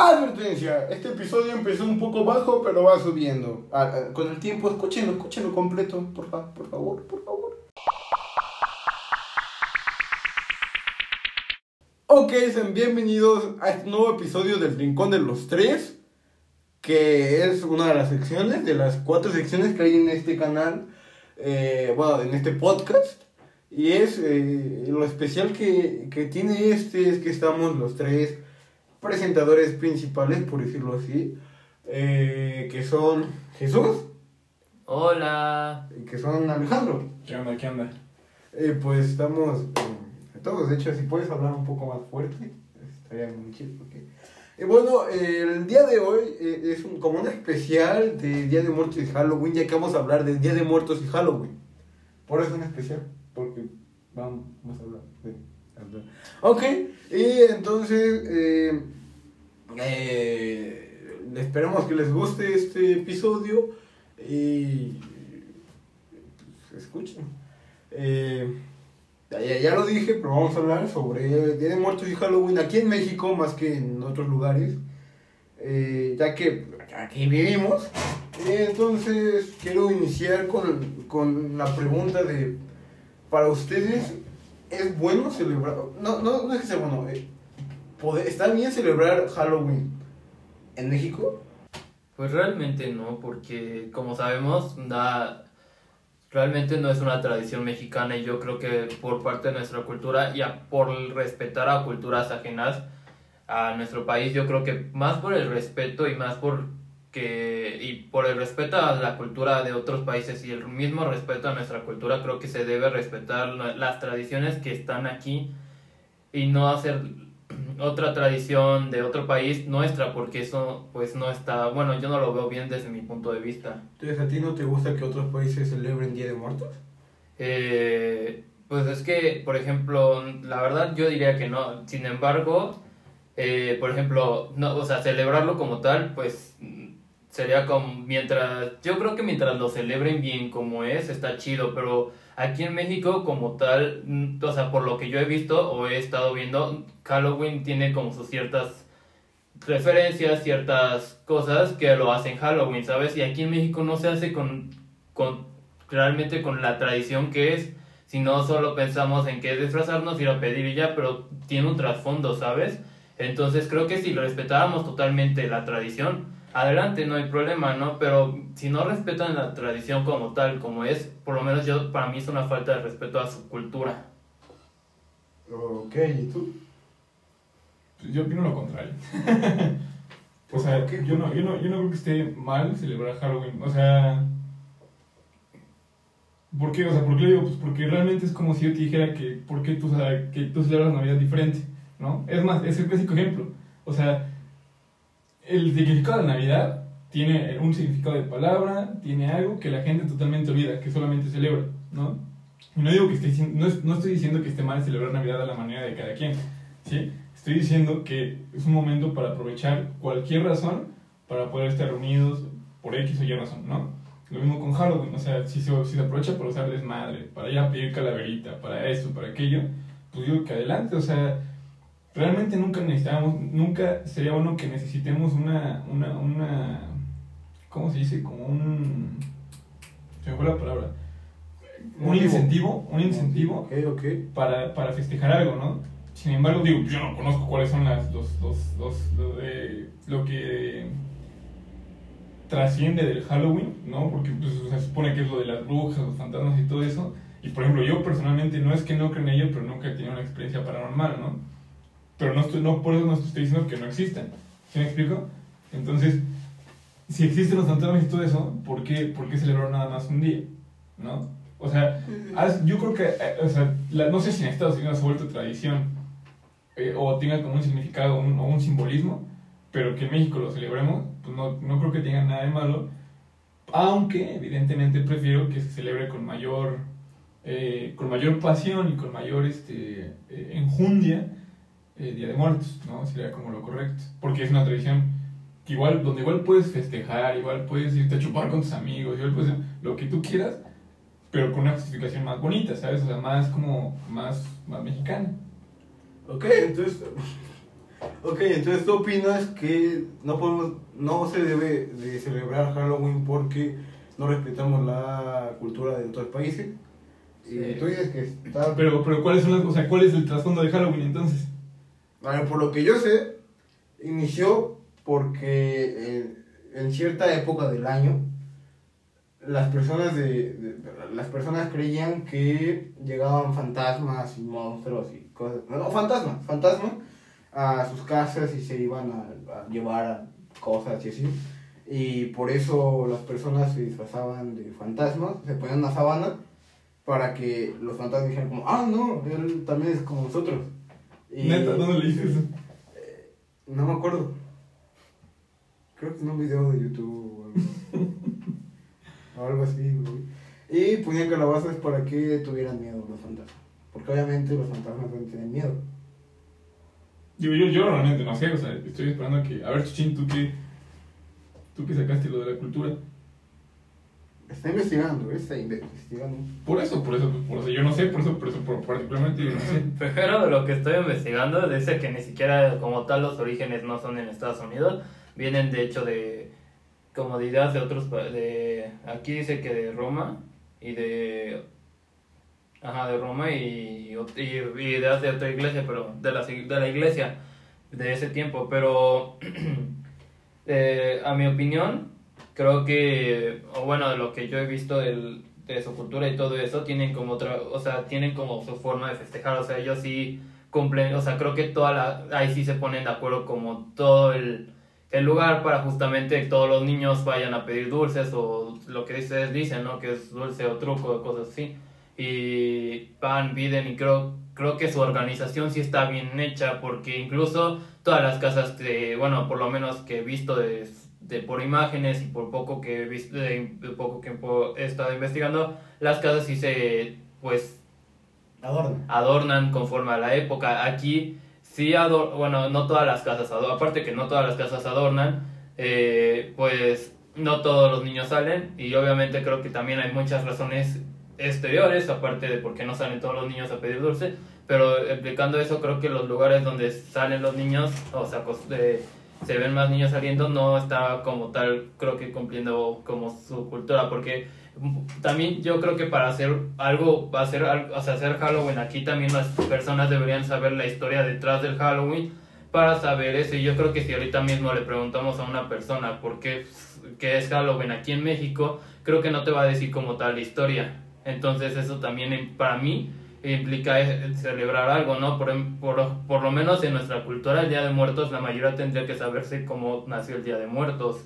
Advertencia, este episodio empezó un poco bajo, pero va subiendo. Ah, ah, con el tiempo, escúchenlo, escúchenlo completo, por, fa- por favor, por favor. Ok, sean bienvenidos a este nuevo episodio del Rincón de los Tres, que es una de las secciones, de las cuatro secciones que hay en este canal, eh, bueno, en este podcast. Y es eh, lo especial que, que tiene este, es que estamos los tres presentadores principales, por decirlo así, eh, que son Jesús Hola. y que son Alejandro. ¿Qué onda? ¿Qué onda? Eh, pues estamos eh, todos, de hecho, si puedes hablar un poco más fuerte, estaría muy chido. porque- Eh, bueno, el día de hoy es un- como un especial de Día de Muertos y Halloween, ya que vamos a hablar del Día de Muertos y Halloween. Por eso es un especial, porque vamos a hablar de... Ok, y entonces eh, eh, esperemos que les guste este episodio y pues, escuchen. Eh, ya, ya- lo dije, pero vamos a hablar sobre Día de Muertos y Halloween aquí en México más que en otros lugares, eh, ya que aquí vivimos. Entonces quiero iniciar con, con la pregunta de, para ustedes, ¿es bueno celebrar? No, no, no es que sea bueno, eh, ¿pode- ¿está bien celebrar Halloween en México? Pues realmente no, porque como sabemos, da, realmente no es una tradición mexicana y yo creo que por parte de nuestra cultura y por respetar a culturas ajenas a nuestro país, yo creo que más por el respeto y más por que y por el respeto a la cultura de otros países y el mismo respeto a nuestra cultura, creo que se debe respetar la- las tradiciones que están aquí y no hacer otra tradición de otro país nuestra porque eso pues no está bueno yo no lo veo bien desde mi punto de vista Entonces, ¿a ti no te gusta que otros países celebren Día de Muertos? Eh, pues es que por ejemplo la verdad yo diría que no sin embargo eh, por ejemplo no o sea celebrarlo como tal pues sería como mientras yo creo que mientras lo celebren bien como es está chido pero aquí en México como tal mm, o sea por lo que yo he visto o he estado viendo Halloween tiene como sus ciertas referencias ciertas cosas que lo hacen Halloween sabes y aquí en México no se hace con con realmente con la tradición que es si no solo pensamos en que es disfrazarnos ir a pedir y ya pero tiene un trasfondo sabes entonces creo que si respetáramos totalmente la tradición, adelante, no hay problema, ¿no? Pero si no respetan la tradición como tal, como es, por lo menos yo, para mí es una falta de respeto a su cultura. Ok, ¿y tú? Yo opino lo contrario. o sea, yo no, yo, no, yo no creo que esté mal celebrar Halloween. O sea. ¿Por qué? O sea, ¿por qué lo digo? Pues porque realmente es como si yo te dijera que ¿por qué tú, o sea, que tú celebras Navidad diferente? ¿No? Es más, es el clásico ejemplo. O sea, el significado de Navidad tiene un significado de palabra, tiene algo que la gente totalmente olvida, que solamente celebra, ¿no? Y no digo que esté no, no estoy diciendo que esté mal celebrar Navidad a la manera de cada quien, ¿sí? Estoy diciendo que es un momento para aprovechar cualquier razón para poder estar reunidos por X o Y razón, ¿no? Lo mismo con Halloween, o sea, si se, si se aprovecha para usar desmadre, para ir a pedir calaverita, para esto, para aquello, pues digo que adelante, o sea, realmente nunca necesitamos, nunca sería bueno que necesitemos una, una, una, ¿cómo se dice? Como un, se me fue la palabra, un incentivo, un incentivo Ok, ok. para, para festejar algo, ¿no? Sin embargo, digo, yo no conozco cuáles son las, los, los, los- lo, de- lo que trasciende del Halloween, ¿no? Porque pues, o sea, se supone que es lo de las brujas, los fantasmas y todo eso. Y por ejemplo, yo personalmente no es que no creo en ello, pero nunca he tenido una experiencia paranormal, ¿no? Pero no, estoy, no por eso no estoy diciendo que no existan. ¿Sí me explico? Entonces, si existen los fantasmas y todo eso, ¿por qué, por qué celebrar nada más un día? ¿No? O sea, yo creo que, eh, o sea, la- no sé si en Estados Unidos ha vuelto tradición eh, o tenga como un significado un- o un simbolismo, pero que en México lo celebremos, pues no, no creo que tenga nada de malo, aunque evidentemente prefiero que se celebre con mayor, eh, con mayor pasión y con mayor este, eh, enjundia eh, Día de Muertos, ¿no? Sería como lo correcto, porque es una tradición que igual, donde igual puedes festejar, igual puedes irte a chupar con tus amigos, igual puedes hacer lo que tú quieras, pero con una justificación más bonita, ¿sabes? O sea, más como, más, más mexicana. Ok, entonces Ok, entonces tú opinas que no podemos, no se debe de celebrar Halloween porque no respetamos la cultura de otros países. Y Sí. tú dices que está... Pero, pero ¿cuáles son las, o sea, cuál es el trasfondo de Halloween entonces? Ver, por lo que yo sé, inició porque en, cierta época del año las personas de, las personas creían que llegaban fantasmas y monstruos y cosas no fantasmas fantasmas a sus casas y se iban a, a llevar cosas y así. Y por eso las personas se disfrazaban de fantasmas se ponían una sábana para que los fantasmas dijeran como ah no él también es como nosotros Y- Neta, ¿dónde le dices eso? no me acuerdo. Creo que en un video de YouTube o algo, o algo así, güey. Y ponían calabazas para que tuvieran miedo los fantasmas. Porque obviamente los fantasmas no tienen miedo. Digo, yo, yo realmente no sé, o sea, estoy esperando a que... A ver, Chuchín, ¿tú qué, ¿tú qué sacaste lo de la cultura? Está investigando, ¿eh? está investigando. Por eso, por eso, por eso, yo no sé, por eso, por eso, por, particularmente yo no sé. Lo que estoy investigando dice que ni siquiera como tal los orígenes no son en Estados Unidos, vienen de hecho de como de ideas de otros pa- de aquí dice que de Roma y de ajá de Roma y, y, y ideas de otra iglesia, pero de la de la iglesia de ese tiempo, pero eh, a mi opinión creo que o bueno de lo que yo he visto de su cultura y todo eso tienen como otra o sea tienen como su forma de festejar o sea ellos sí cumplen o sea creo que toda la ahí sí se ponen de acuerdo como todo el el lugar para justamente que todos los niños vayan a pedir dulces o lo que ustedes dicen no que es dulce o truco o cosas así. Y van piden y creo creo que su organización sí está bien hecha porque incluso todas las casas que bueno por lo menos que he visto de, de por imágenes y por poco que he visto de, de poco que he estado investigando las casas sí se pues Adorno. adornan conforme a la época. Aquí sí ador bueno, no todas las casas adornan, aparte que no todas las casas adornan, eh, pues no todos los niños salen y obviamente creo que también hay muchas razones exteriores, aparte de por qué no salen todos los niños a pedir dulce, pero explicando eso creo que los lugares donde salen los niños, o sea, de- se ven más niños saliendo, no está como tal, creo que cumpliendo como su cultura, porque también yo creo que para hacer algo, hacer, o sea, hacer Halloween aquí también las personas deberían saber la historia detrás del Halloween para saber eso. Y yo creo que si ahorita mismo le preguntamos a una persona por qué, qué es Halloween aquí en México, creo que no te va a decir como tal la historia. Entonces eso también para mí implica celebrar algo, ¿no? Por, por, por lo menos en nuestra cultura el Día de Muertos la mayoría tendría que saberse cómo nació el Día de Muertos.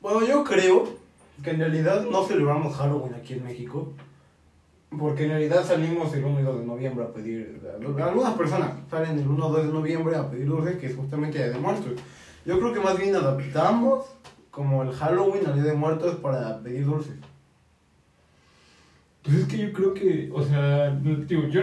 Bueno, yo creo que en realidad no celebramos Halloween aquí en México. Porque en realidad salimos el 1 y 2 de noviembre a pedir. Algunas personas salen el 1 o 2 de noviembre a pedir dulces, que es justamente Día de Muertos. Yo creo que más bien adaptamos como el Halloween al Día de Muertos para pedir dulces. Pues es que yo creo que, o sea, digo, yo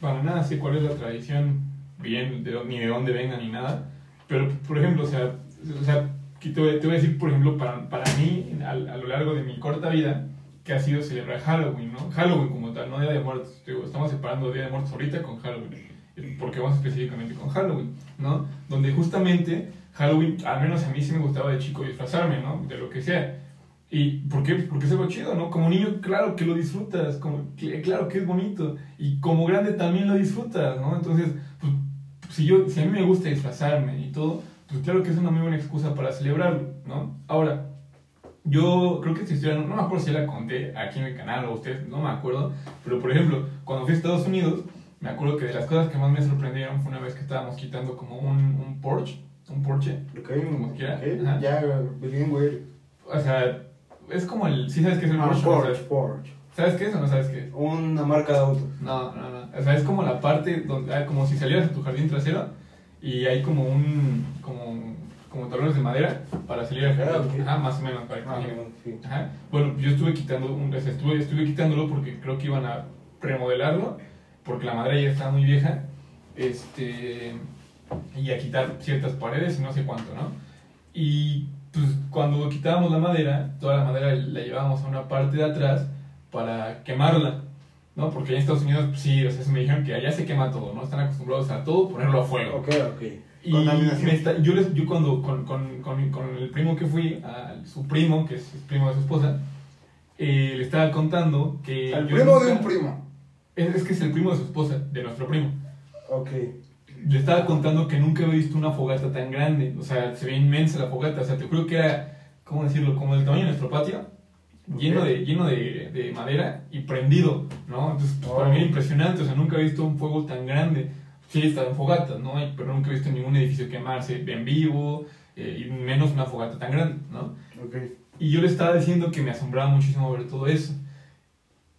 para nada sé cuál es la tradición bien, de ni de dónde venga, ni nada. Pero, por ejemplo, o sea, o sea te, voy, te voy a decir, por ejemplo, para, para mí, a, a lo largo de mi corta vida, que ha sido celebrar Halloween, ¿no? Halloween como tal, no Día de Muertos. Digo, estamos separando Día de Muertos ahorita con Halloween. Porque vamos específicamente con Halloween, ¿no? Donde justamente Halloween, al menos a mí sí me gustaba de chico disfrazarme, ¿no? De lo que sea. ¿Y por qué? Porque es algo chido, ¿no? Como niño, claro que lo disfrutas, como, cl- claro que es bonito. Y como grande también lo disfrutas, ¿no? Entonces, pues, si, yo, si a mí me gusta disfrazarme y todo, pues claro que es una muy buena excusa para celebrarlo, ¿no? Ahora, yo creo que esta historia, no, no me acuerdo si la conté aquí en el canal o ustedes, no me acuerdo, pero por ejemplo, cuando fui a Estados Unidos, me acuerdo que de las cosas que más me sorprendieron fue una vez que estábamos quitando como un, un Porsche, un Porsche, Ok, Como quiera. ok, Ajá. Ya, bilingüe. o sea, es como el, ¿sí sabes qué es el Ah, Porsche? ¿no? Porsche, Porsche. ¿Sabes qué es o no sabes qué es? Una marca de autos. No, no, no. O sea, es como la parte donde, ah, como si salieras a tu jardín trasero y hay como un, como, como tablones de madera para salir al jardín. ok. Ajá, más o menos, para que Ah, sí. Ajá. Bueno, yo estuve quitando, un, estuve, estuve quitándolo porque creo que iban a remodelarlo, porque la madera ya estaba muy vieja, este, y a quitar ciertas paredes y no sé cuánto, ¿no? Y pues cuando quitábamos la madera, toda la madera la llevábamos a una parte de atrás para quemarla. ¿no? Porque en Estados Unidos, pues, sí, o sea, me dijeron que allá se quema todo, ¿no? Están acostumbrados a todo ponerlo a fuego. Ok, ok. Y me está- yo, les, yo cuando con, con, con, con el primo que fui, a su primo, que es el primo de su esposa, eh, le estaba contando que... El primo de un primo. Es, es que es el primo de su esposa, de nuestro primo. Ok. Le estaba contando que nunca había visto una fogata tan grande. O sea, se ve inmensa la fogata. O sea, te juro que era, ¿cómo decirlo? Como del tamaño de nuestro patio. Lleno, de, lleno de, de madera y prendido, ¿no? Entonces, pues, para Oh. mí era impresionante. O sea, nunca he visto un fuego tan grande. Sí, estaba en fogatas, ¿no? Pero nunca he visto ningún edificio quemarse en vivo. eh, y menos una fogata tan grande, ¿no? Ok. Y yo le estaba diciendo que me asombraba muchísimo ver todo eso.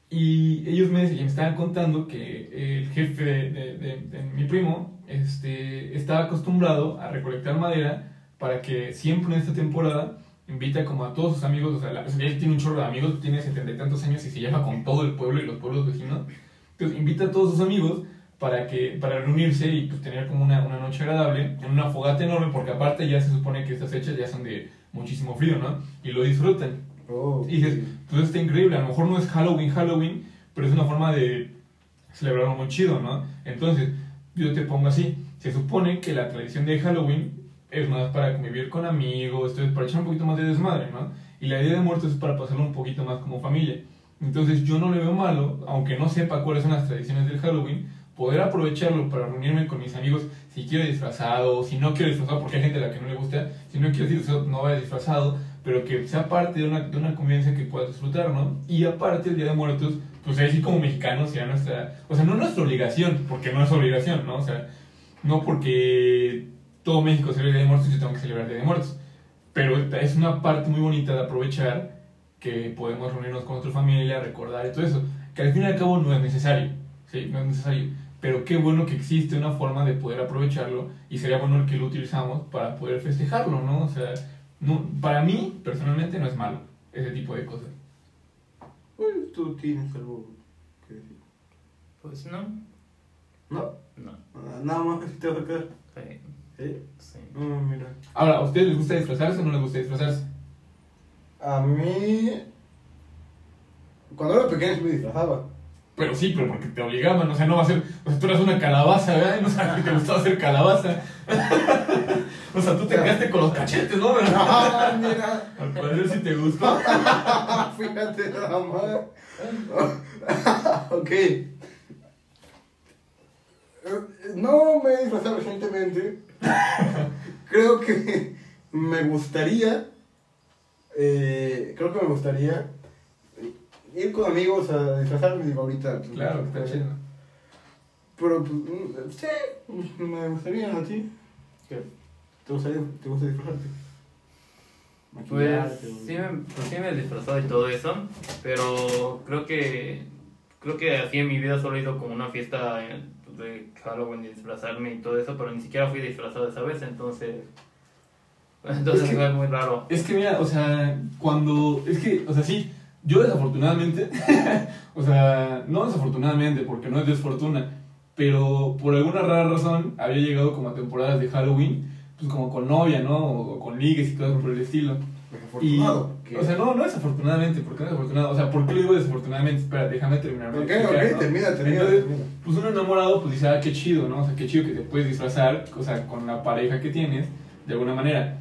Y ellos me, me estaban contando que el jefe de, de- de- mi primo este, estaba acostumbrado a recolectar madera para que siempre en esta temporada invita como a todos sus amigos, o sea, la- él tiene un chorro de amigos, tiene setenta y tantos años y se lleva con todo el pueblo y los pueblos vecinos. Entonces invita a todos sus amigos para, que, para reunirse y pues, tener como una, una noche agradable en una fogata enorme, porque aparte ya se supone que estas fechas ya son de muchísimo frío, ¿no? Y lo disfrutan. Oh, Y dices, pues está increíble, a lo mejor no es Halloween, Halloween, pero es una forma de celebrarlo muy chido, ¿no? Entonces, yo te pongo así, se supone que la tradición de Halloween es más para convivir con amigos, entonces para echar un poquito más de desmadre, ¿no? Y la Día de Muertos es para pasarlo un poquito más como familia. Entonces yo no le veo malo, aunque no sepa cuáles son las tradiciones del Halloween, poder aprovecharlo para reunirme con mis amigos si quiero disfrazado, si no quiero disfrazado, porque hay gente a la que no le gusta, si no quiero disfrazado, no vaya disfrazado, pero que sea parte de una, de una convivencia que pueda disfrutar, ¿no? Y aparte el Día de Muertos, pues ahí sí como mexicanos sería nuestra, o sea, no nuestra obligación, porque no es obligación, ¿no? O sea, no porque todo México celebra el Día de Muertos, yo tengo que celebrar el Día de Muertos, pero es una parte muy bonita de aprovechar que podemos reunirnos con nuestra familia, recordar y todo eso, que al fin y al cabo no es necesario, ¿sí? No es necesario, pero qué bueno que existe una forma de poder aprovecharlo y sería bueno el que lo utilizamos para poder festejarlo, ¿no? O sea, no, para mí, personalmente, no es malo ese tipo de cosas. Pues tú tienes algo que decir. Pues no, ¿No? no. Ah, Nada más que si te vas a quedar. Sí, ¿Sí? sí. No, mira. Ahora, ¿a ustedes les gusta disfrazarse o no les gusta disfrazarse? A mí. Cuando era pequeño sí me disfrazaba. Pero sí, pero porque te obligaban, o sea, no va a ser, o sea, tú eras una calabaza, ¿verdad? No sabes que te gustaba hacer calabaza. o sea, tú te quedaste con los cachetes, ¿no? Ah, mira. Al parecer sí te gustó. Fíjate nada más. ok. No me he disfrazado recientemente. Creo que me gustaría. eh, creo que me gustaría ir con amigos a disfrazarme. Digo, ahorita. pues, Claro, está chido. Pero, pues, mm, sí, me gustaría a ti. ¿Qué? ¿Te gustaría te gusta disfrazarte? Pues o- sí me, pues sí me he disfrazado y todo eso, pero creo que creo que así en mi vida solo he ido como una fiesta eh, de Halloween y disfrazarme y todo eso, pero ni siquiera fui disfrazado esa vez, entonces entonces Es que- fue muy raro. Es que mira, o sea, cuando. Es que, o sea, sí, yo desafortunadamente. o sea, no desafortunadamente, porque no es desfortuna. Pero por alguna rara razón había llegado como a temporadas de Halloween, pues como con novia, ¿no? O, con ligues y cosas por el estilo. Y, Desafortunado. ¿Qué? o sea, no, no desafortunadamente, ¿por qué no desafortunado? O sea, ¿por qué lo digo desafortunadamente? Espera, déjame terminar. explicar, ok, ¿no? termina, termina. Entonces, termina. pues uno enamorado, pues dice, ah, qué chido, ¿no? O sea, qué chido que te puedes disfrazar, o sea, con la pareja que tienes, de alguna manera.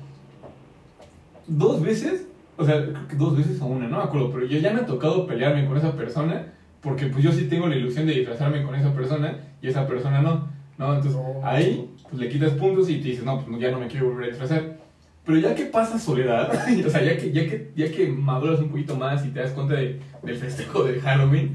Dos veces, o sea, creo que dos veces o una, no me acuerdo, pero yo ya me ha tocado pelearme con esa persona, porque pues yo sí tengo la ilusión de disfrazarme con esa persona, y esa persona no, ¿no? Entonces, Oh. ahí, pues le quitas puntos y te dices, no, pues ya no me quiero volver a disfrazar. Pero ya que pasa soledad, o sea, ya que, ya que, ya que maduras un poquito más y te das cuenta de- del festejo de Halloween,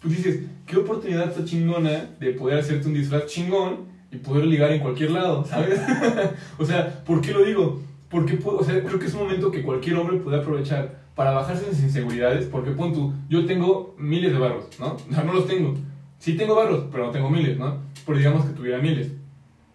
pues dices, qué oportunidad está chingona de poder hacerte un disfraz chingón y poder ligar en cualquier lado, ¿sabes? o sea, ¿por qué lo digo? Porque, o sea, creo que es un momento que cualquier hombre puede aprovechar para bajarse sus inseguridades, porque pon tú, yo tengo miles de barros, ¿no? O sea, no los tengo. Sí tengo barros, pero no tengo miles, ¿no? Pero digamos que tuviera miles.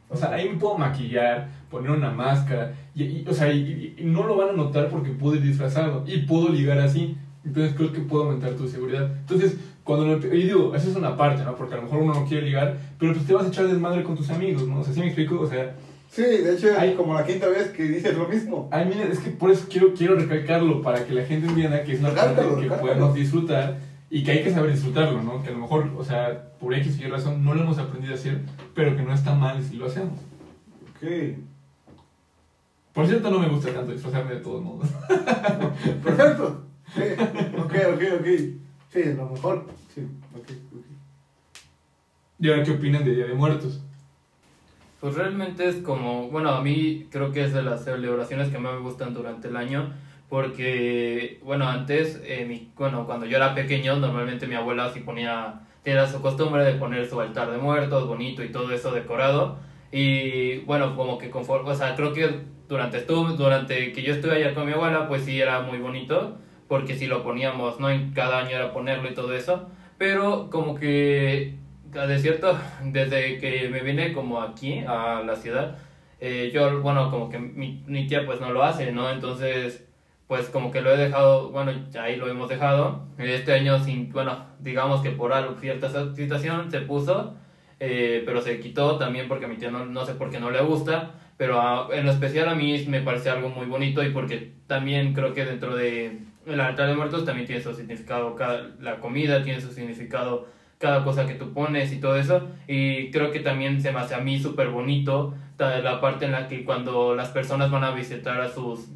O sea, ahí me puedo maquillar, poner una máscara, y, y- o sea, y, y- no lo van a notar porque puedo ir disfrazado y puedo ligar así. Entonces creo que puedo aumentar tu seguridad. Entonces, cuando lo, y digo, esa es una parte, ¿no? Porque a lo mejor uno no quiere ligar, pero pues te vas a echar desmadre con tus amigos, ¿no? O sea, ¿sí me explico? O sea, Sí, de hecho, Ay. como la quinta vez que dices lo mismo. ay, mira, es que por eso quiero, quiero recalcarlo, para que la gente entienda que es una parte que podemos disfrutar y que hay que saber disfrutarlo, ¿no? Que a lo mejor, o sea, por X y razón no lo hemos aprendido a hacer, pero que no está mal si lo hacemos. Ok. Por cierto, no me gusta tanto disfrazarme de todos modos. Perfecto. Sí. Ok, ok, ok. Sí, a lo mejor. Sí, ok, ok. ¿Y ahora qué opinan de Día de Muertos? Pues realmente es como, bueno, a mí creo que es de las celebraciones que más me gustan durante el año, porque, bueno, antes, eh, mi, bueno, cuando yo era pequeño, normalmente mi abuela sí ponía, tenía su costumbre de poner su altar de muertos, bonito y todo eso decorado, y bueno, como que conforme, o sea, creo que durante, estuvo, durante que yo estuve allá con mi abuela, pues sí era muy bonito, porque si lo poníamos, ¿no? En cada año era ponerlo y todo eso, pero como que de cierto, desde que me vine como aquí a la ciudad, eh, yo, bueno, como que mi, mi tía pues no lo hace, ¿no? Entonces, pues como que lo he dejado, bueno, ahí lo hemos dejado. Este año, sin, bueno, digamos que por algo, cierta situación se puso, eh, pero se quitó también porque a mi tía no, sé por qué no le gusta, pero en especial a mí me parece algo muy bonito y porque también creo que dentro de el altar de muertos también tiene su significado, cada, la comida tiene su significado, cada cosa que tú pones y todo eso. Y creo que también se me hace a mí súper bonito la parte en la que cuando las personas van a visitar a sus,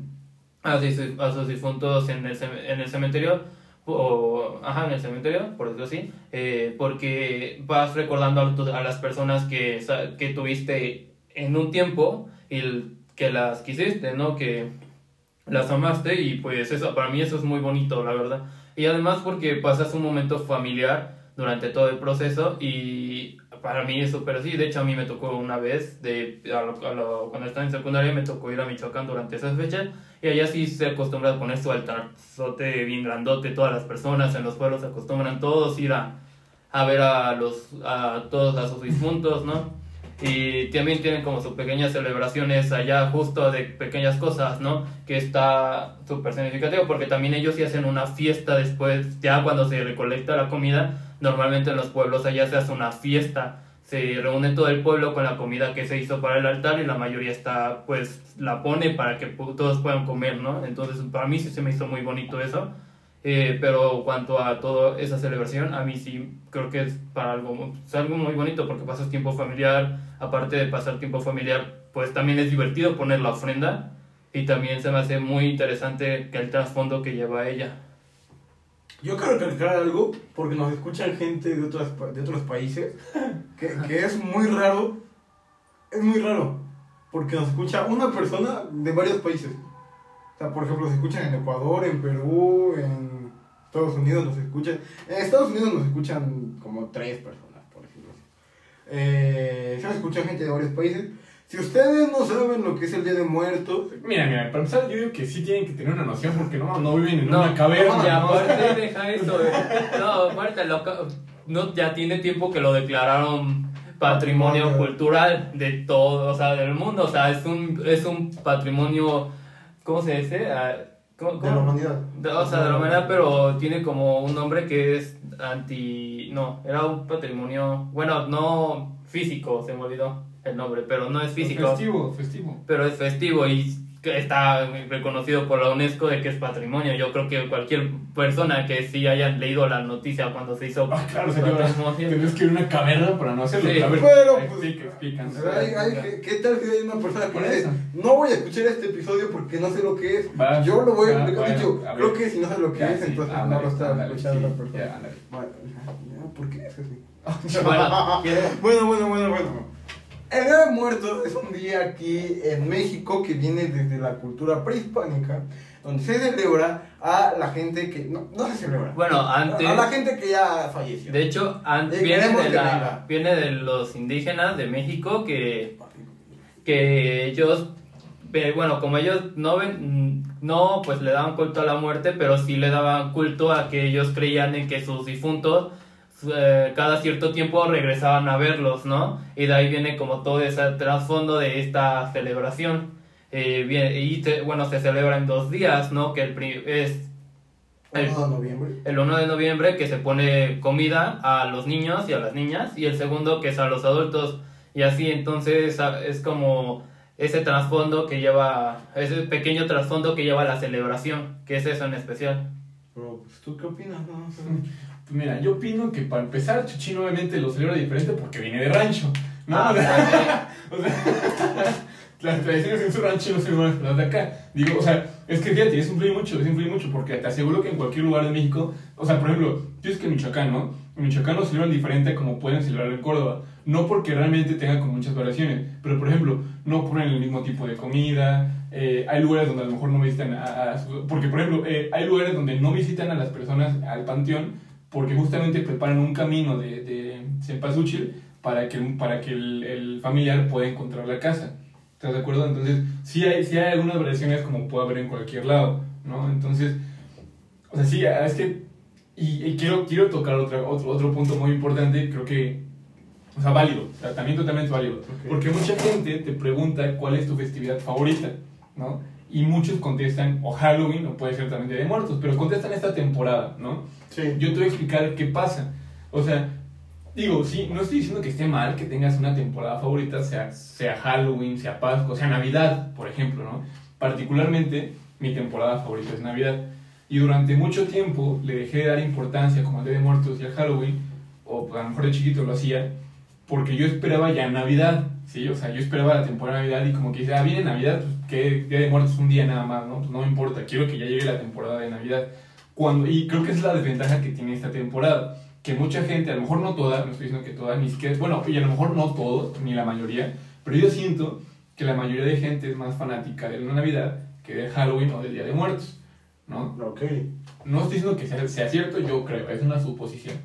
a sus, a difuntos en el, en el cementerio, o, ajá, en el cementerio, por decirlo así, eh, porque vas recordando a, tu- a las personas que, que tuviste en un tiempo y que las quisiste, ¿no? Que las amaste y pues eso, para mí eso es muy bonito, la verdad. Y además porque pasas un momento familiar durante todo el proceso y para mí es súper así. De hecho, a mí me tocó una vez, de, a lo- a lo- cuando estaba en secundaria, me tocó ir a Michoacán durante esas fechas y allá sí se acostumbra a poner su altarzote bien grandote. Todas las personas en los pueblos se acostumbran todos ir a, ver a, los, a todos a sus difuntos, ¿no? Y también tienen como sus pequeñas celebraciones allá justo de pequeñas cosas, ¿no? Que está súper significativo porque también ellos sí hacen una fiesta después, ya cuando se recolecta la comida, normalmente en los pueblos allá se hace una fiesta, se reúne todo el pueblo con la comida que se hizo para el altar y la mayoría está, pues, la pone para que todos puedan comer, ¿no? Entonces, para mí sí se me hizo muy bonito eso. Eh, pero cuanto a toda esa celebración, a mí sí creo que es para algo, es algo muy bonito porque pasas tiempo familiar, aparte de pasar tiempo familiar, pues también es divertido poner la ofrenda y también se me hace muy interesante el trasfondo que lleva ella. Yo quiero recalcar algo porque nos escuchan gente de otros, pa- de otros países que, que es muy raro. Es muy raro porque nos escucha una persona de varios países. O sea, por ejemplo, nos escuchan en Ecuador, en Perú, en Estados Unidos nos escuchan. En Estados Unidos nos escuchan como tres personas, por así. Eh, se escucha gente de varios países. Si ustedes no saben lo que es el Día de Muertos, Mira, mira, para empezar, yo digo que sí tienen que tener una noción porque no, no viven en No, una caverna. no, Y no, aparte, deja eso. de- No, aparte, lo ca- no, ya tiene tiempo que lo declararon patrimonio cultural de todo, o sea, del mundo. O sea, es un, es un patrimonio, ¿cómo se dice? Ah, ¿cómo- de la humanidad. De- O sea, de la humanidad, pero tiene como un nombre que es anti... No, era un patrimonio... Bueno, no físico, se me olvidó el nombre, pero no es físico. Festivo, festivo. Pero es festivo y que está reconocido por la UNESCO de que es patrimonio. Yo creo que cualquier persona que sí haya leído la noticia cuando se hizo Ah, claro, patrimonio... tendrías que ir a una caverna para no hacerlo. Sí. Ver, Pero, pues, ¿qué, tal si hay una persona que Por dice, eso. no voy a escuchar este episodio porque no sé lo que es? Va, Yo lo voy a explicar. bueno, dicho, a ver. creo que si no sabe lo que Ya, es, sí, entonces no lo está escuchando sí, la persona. ya, ándale. Bueno, ya, ¿por qué es así? Bueno, ¿quiere- Bueno, bueno, bueno, bueno. El Día de Muertos es un día aquí en México que viene desde la cultura prehispánica, donde se celebra a la gente que. No, no se celebra. Bueno, antes... A la gente que ya falleció. De hecho, an- Eh, viene, de la- viene de los indígenas de México que que ellos, eh, bueno, como ellos no ven, no, pues le daban culto a la muerte, pero sí le daban culto a que ellos creían en que sus difuntos eh, cada cierto tiempo regresaban a verlos, ¿no? Y de ahí viene como todo ese trasfondo de esta celebración. Eh, bien, y se- bueno, se celebra en dos días, ¿no? Que el pri- es el, 1 de noviembre. el 1 de noviembre que se pone comida a los niños y a las niñas y el segundo que es a los adultos y así entonces es como ese trasfondo que lleva ese pequeño trasfondo que lleva la celebración que es eso en especial Pero, pues, ¿tú qué opinas? No, mira, yo opino que para empezar, Chuchín obviamente lo celebra diferente porque viene de rancho. ¿no? Ah, o sea, o sea, las tradiciones en su rancho no se van a las de acá. Digo, o sea, es que fíjate, eso influye mucho, eso influye mucho porque te aseguro que en cualquier lugar de México, o sea, por ejemplo, tú es que en Michoacán, ¿no? En Michoacán lo celebran diferente como pueden celebrar en Córdoba. No porque realmente tengan como muchas variaciones, pero por ejemplo, no ponen el mismo tipo de comida. eh, hay lugares donde a lo mejor no visitan a, a Porque, por ejemplo, eh, hay lugares donde no visitan a las personas al panteón porque justamente preparan un camino de, de cempasúchil para que, para que el, el familiar pueda encontrar la casa. ¿Estás de acuerdo? Entonces, sí hay, sí hay algunas variaciones como puede haber en cualquier lado, ¿no? Entonces, o sea, sí, es que... Y, y quiero, quiero tocar otra, otro, otro punto muy importante, creo que... O sea, válido, o sea, también totalmente válido. Ok. Porque mucha gente te pregunta cuál es tu festividad favorita, ¿no? Y muchos contestan o Halloween o puede ser también Día de Muertos, pero contestan esta temporada, ¿no? Sí. Yo te voy a explicar qué pasa. O sea, digo, sí, no estoy diciendo que esté mal que tengas una temporada favorita, sea, sea Halloween, sea Pascua, sea Navidad, por ejemplo, ¿no? Particularmente, mi temporada favorita es Navidad. Y durante mucho tiempo le dejé de dar importancia como al Día de Muertos y al Halloween, o pues, a lo mejor de chiquito lo hacía, porque yo esperaba ya Navidad, ¿sí? O sea, yo esperaba la temporada de Navidad y como que dice, ah, viene Navidad, pues que Día de Muertos un día nada más, ¿no? Pues no me importa, quiero que ya llegue la temporada de Navidad. Cuando, y creo que es la desventaja que tiene esta temporada, que mucha gente, a lo mejor no toda, no estoy diciendo que toda, ni siquiera, bueno, y a lo mejor no todos, ni la mayoría, pero yo siento que la mayoría de gente es más fanática de la Navidad que de Halloween o del Día de Muertos, ¿no? Ok. No estoy diciendo que sea, sea cierto, yo creo, es una suposición,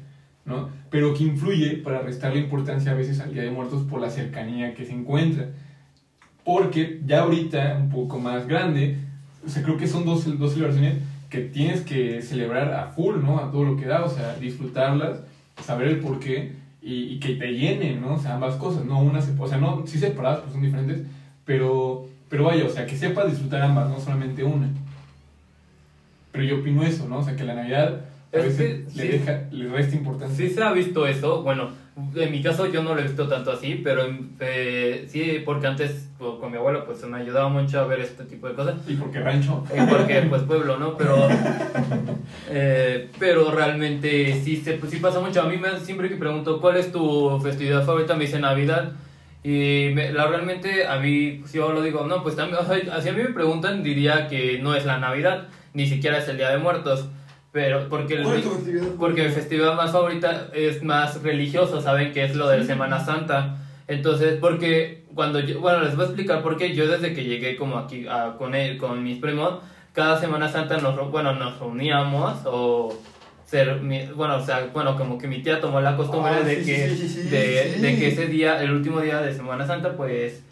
¿no? Pero que influye para restarle importancia a veces al Día de Muertos por la cercanía que se encuentra. Porque ya ahorita, un poco más grande, o sea, creo que son dos, dos celebraciones que tienes que celebrar a full, ¿no? A todo lo que da, o sea, disfrutarlas, saber el porqué y, y que te llenen, ¿no? O sea, ambas cosas, no una, se- o sea, no, sí separadas, pues son diferentes, pero, pero vaya, o sea, que sepas disfrutar ambas, no solamente una. Pero yo opino eso, ¿no? O sea, que la Navidad a Es veces que le, sí. deja, le resta importancia. Sí se ha visto eso, bueno, en mi caso yo no lo he visto tanto así, pero eh, sí, porque antes pues, con mi abuelo pues me ayudaba mucho a ver este tipo de cosas. Y porque rancho. Eh, porque pues pueblo, ¿no? Pero, eh, pero realmente sí, se, pues, sí pasa mucho. A mí me, siempre que pregunto cuál es tu festividad favorita me dice Navidad. Y me- la, realmente a mí, si yo lo digo, no, pues también, o sea, si a mí me preguntan diría que no es la Navidad, ni siquiera es el Día de Muertos. Pero porque, el- porque mi festividad más favorita es más religioso, ¿saben? Que es lo de Semana Santa. Entonces, porque cuando yo, bueno, les voy a explicar por qué yo desde que llegué como aquí a- con él, con mis primos, cada Semana Santa nos, bueno, nos reuníamos o ser, bueno, o sea, bueno, como que mi tía tomó la costumbre Ah, de sí, que, sí, sí, sí, de, sí. de que ese día, el último día de Semana Santa, pues,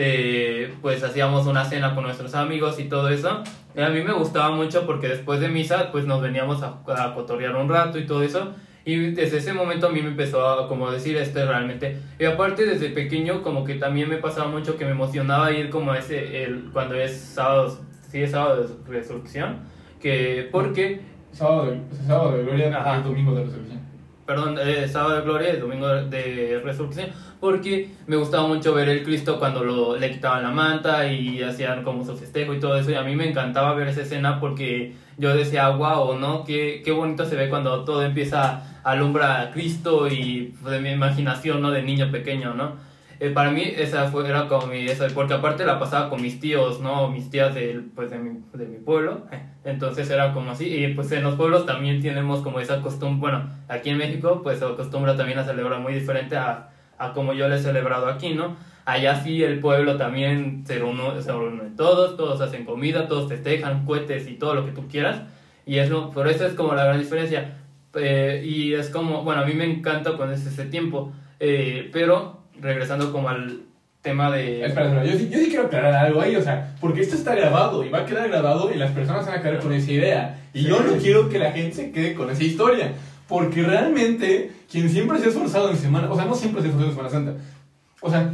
eh, pues hacíamos una cena con nuestros amigos y todo eso. Y a mí me gustaba mucho porque después de misa, pues nos veníamos a, a cotorrear un rato y todo eso. Y desde ese momento a mí me empezó a como decir esto es realmente. Y aparte desde pequeño como que también me pasaba mucho que me emocionaba ir como ese, el, cuando es sábado, sí es sábado de resurrección. Que porque Sábado de, sábado de gloria y domingo de resurrección. Perdón, eh, sábado de gloria domingo de resurrección, porque me gustaba mucho ver el Cristo cuando lo, le quitaban la manta y hacían como su festejo y todo eso, y a mí me encantaba ver esa escena porque yo decía, wow, ¿no? Qué, qué bonito se ve cuando todo empieza a alumbrar a Cristo y pues, de mi imaginación, ¿no? De niño pequeño, ¿no? Eh, para mí esa fue, era como mi, esa, porque aparte la pasaba con mis tíos, ¿no? Mis tías del, pues, de, mi, de mi pueblo, entonces era como así, y pues en los pueblos también tenemos como esa costumbre, bueno, aquí en México pues se acostumbra también a celebrar muy diferente a, a como yo le he celebrado aquí, ¿no? Allá sí el pueblo también se reúne, se reúne todos, todos hacen comida, todos festejan, cohetes y todo lo que tú quieras, y es lo, por eso es como la gran diferencia, Eh, y es como, bueno, a mí me encanta cuando es ese tiempo, eh, pero regresando como al tema de... Espera, yo sí, yo sí quiero aclarar algo ahí, o sea, porque esto está grabado y va a quedar grabado y las personas van a quedar con esa idea. Y yo no quiero que la gente se quede con esa historia, porque realmente quien siempre se ha esforzado en Semana, o sea, no siempre se ha esforzado en Semana Santa, o sea,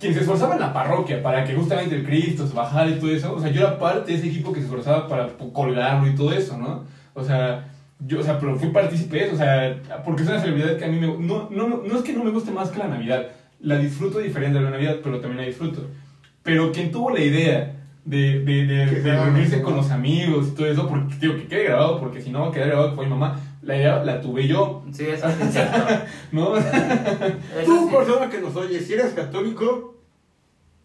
quien se esforzaba en la parroquia para que justamente el Cristo se bajara y todo eso, o sea, yo era parte de ese equipo que se esforzaba para colgarlo y todo eso, ¿no? O sea, yo, o sea, pero fui partícipe de eso, o sea, porque es una celebridad que a mí me... No, no, no es que no me guste más que la Navidad, la disfruto diferente de la Navidad, pero también la disfruto. Pero quien tuvo la idea de, de, de, de reunirse con los amigos y todo eso, porque digo que quede grabado, porque si no va a quedar grabado con mi mamá, la idea la tuve yo, Sí, eso es cierto. ¿no? Eso Tú, sí. persona que nos oye, si eres católico,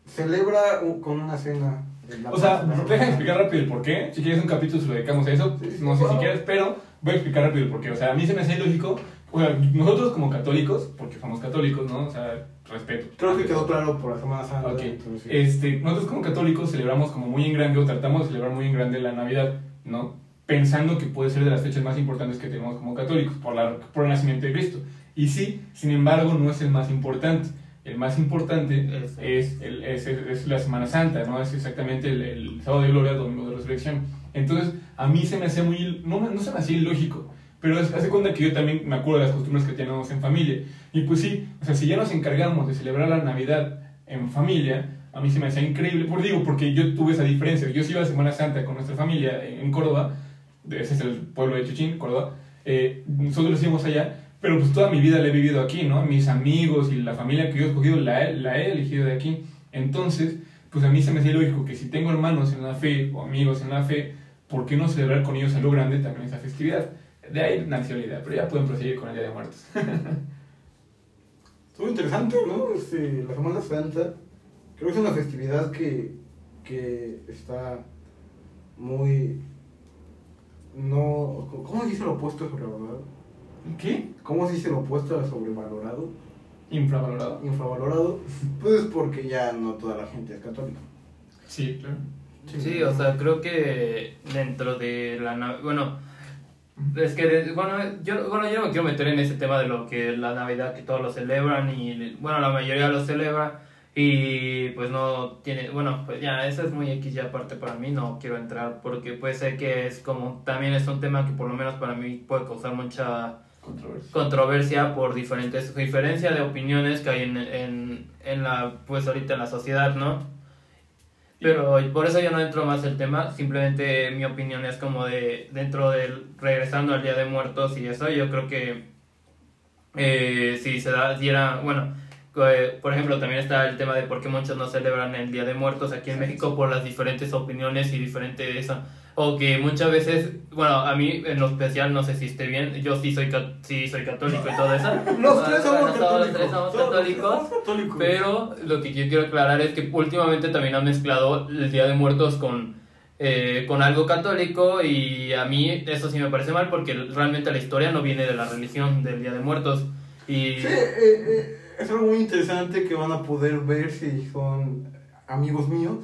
celebra un- con una cena. O sea, déjame explicar rápido el por qué. Si quieres un capítulo se lo dedicamos a eso, Sí, sí, no sé si quieres, pero voy a explicar rápido el por qué. O sea, a mí se me hace lógico, o sea, nosotros como católicos, porque somos católicos, ¿no? O sea, respeto. Creo que quedó claro por la Semana Santa. Ok. entonces, sí. Este, nosotros como católicos celebramos como muy en grande o tratamos de celebrar muy en grande la Navidad, ¿no? Pensando que puede ser de las fechas más importantes que tenemos como católicos por, la, por el nacimiento de Cristo. Y sí, sin embargo, no es el más importante. El más importante es, el- es, es- la Semana Santa, ¿no? Es exactamente el, el sábado de gloria, domingo de resurrección. Entonces, a mí se me hacía muy, no, no se me hacía ilógico, pero hace cuenta que yo también me acuerdo de las costumbres que tenemos en familia. Y pues sí, o sea, si ya nos encargamos de celebrar la Navidad en familia, a mí se me hacía increíble, por digo, porque yo tuve esa diferencia. Yo sí iba a Semana Santa con nuestra familia en, Córdoba, ese es el pueblo de Chuchín, Córdoba, eh, nosotros íbamos allá, pero pues toda mi vida la he vivido aquí, ¿no? Mis amigos y la familia que yo he escogido la, he- la he elegido de aquí. Entonces, pues a mí se me hacía lógico que si tengo hermanos en la fe o amigos en la fe, ¿por qué no celebrar con ellos a lo grande también esa festividad? De ahí nació la idea, pero ya pueden proseguir con el Día de Muertos. Estuvo interesante, ¿no? Este, la Semana Santa. Creo que es una festividad que, que está muy. No. ¿Cómo se dice lo opuesto a sobrevalorado? ¿Qué? ¿Cómo se dice lo opuesto a sobrevalorado? Infravalorado. Infravalorado. Pues porque ya no toda la gente es católica. Sí, claro. Sí, o sea, creo que dentro de la... Bueno, es que, bueno yo, bueno, yo no quiero meter en ese tema de lo que la Navidad, que todos lo celebran y, bueno, la mayoría lo celebra y pues no tiene, bueno, pues ya, eso es muy X ya aparte para mí, no quiero entrar porque puede ser que es como, también es un tema que por lo menos para mí puede causar mucha Controversia. controversia por diferentes diferencia de opiniones que hay en, en, en la pues ahorita en la sociedad no pero por eso yo no entro más el tema simplemente mi opinión es como de dentro del regresando al día de muertos y eso yo creo que eh, si se da diera bueno eh, por ejemplo también está el tema de por qué muchos no celebran el día de muertos aquí en México por las diferentes opiniones y diferentes eso o que muchas veces, bueno, a mí en lo especial no sé si esté bien, yo sí soy, sí soy católico y todo eso. Los tres somos Bueno, todos católicos. los tres somos Todos los tres católicos. somos católicos. Pero lo que yo quiero aclarar es que últimamente también han mezclado el Día de Muertos con, eh, con algo católico y a mí eso sí me parece mal porque realmente la historia no viene de la religión del Día de Muertos. Y Sí, eh, eh, es algo muy interesante que van a poder ver si son amigos míos.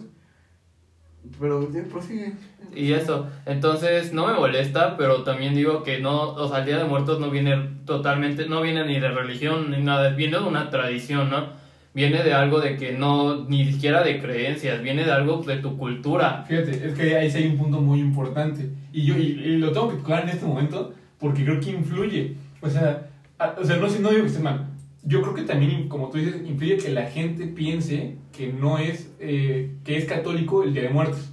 Pero prosigue. Y eso, entonces no me molesta, pero también digo que no, o sea, el Día de Muertos no viene totalmente, no viene ni de religión ni nada, viene de una tradición, ¿no? Viene de algo de que no, ni siquiera de creencias, viene de algo de tu cultura. Fíjate, es que ahí sí hay un punto muy importante. Y yo y, y lo tengo que tocar en este momento porque creo que influye. O sea, a- o sea no, sé- no digo que esté mal. Yo creo que también, como tú dices, influye que la gente piense que no es, eh, que es católico el Día de Muertos,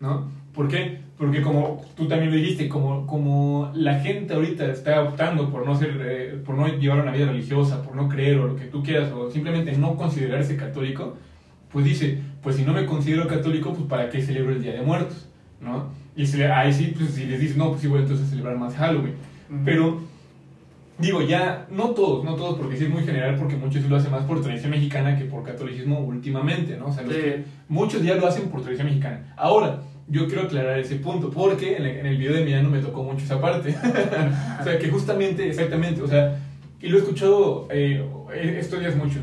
¿no? ¿Por qué? Porque como tú también lo dijiste, como, como la gente ahorita está optando por no ser, eh, por no llevar una vida religiosa, por no creer o lo que tú quieras, o simplemente no considerarse católico, pues dice, pues si no me considero católico, pues para qué celebro el Día de Muertos, ¿no? Y si, ahí sí, pues si les dices, no, pues voy entonces a celebrar más Halloween. Pero, digo, ya, no todos, no todos, porque sí es muy general, porque muchos lo hacen más por tradición mexicana que por catolicismo últimamente, ¿no? O sea, los Sí. que- muchos ya lo hacen por tradición mexicana. Ahora, yo quiero aclarar ese punto, porque en el, en el video de Milano me tocó mucho esa parte. o sea, que justamente, exactamente, o sea, y lo he escuchado eh, estos días mucho.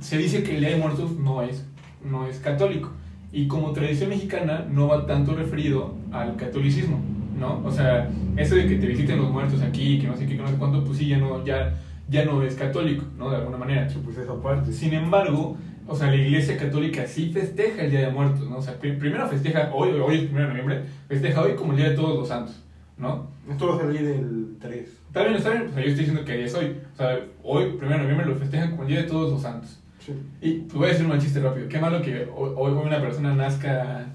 Se dice que el Día de Muertos no es, no es católico. Y como tradición mexicana no va tanto referido al catolicismo, ¿no? O sea, eso de que te visiten los muertos aquí, que no sé qué, que no sé cuánto, pues sí, ya no, ya, ya no es católico, ¿no? De alguna manera. Sí, Pues esa parte. Sin embargo, o sea, la iglesia católica sí festeja el Día de Muertos, ¿no? O sea, pri- primero festeja, hoy, hoy es 1 de noviembre, festeja hoy como el Día de Todos los Santos, ¿no? Esto va a salir el 3. Está bien, está bien, o sea, yo estoy diciendo que es hoy. O sea, hoy, 1 de noviembre, lo festejan como el Día de Todos los Santos. Sí. Y te voy a decir un mal chiste rápido. Qué malo que hoy, hoy una persona nazca,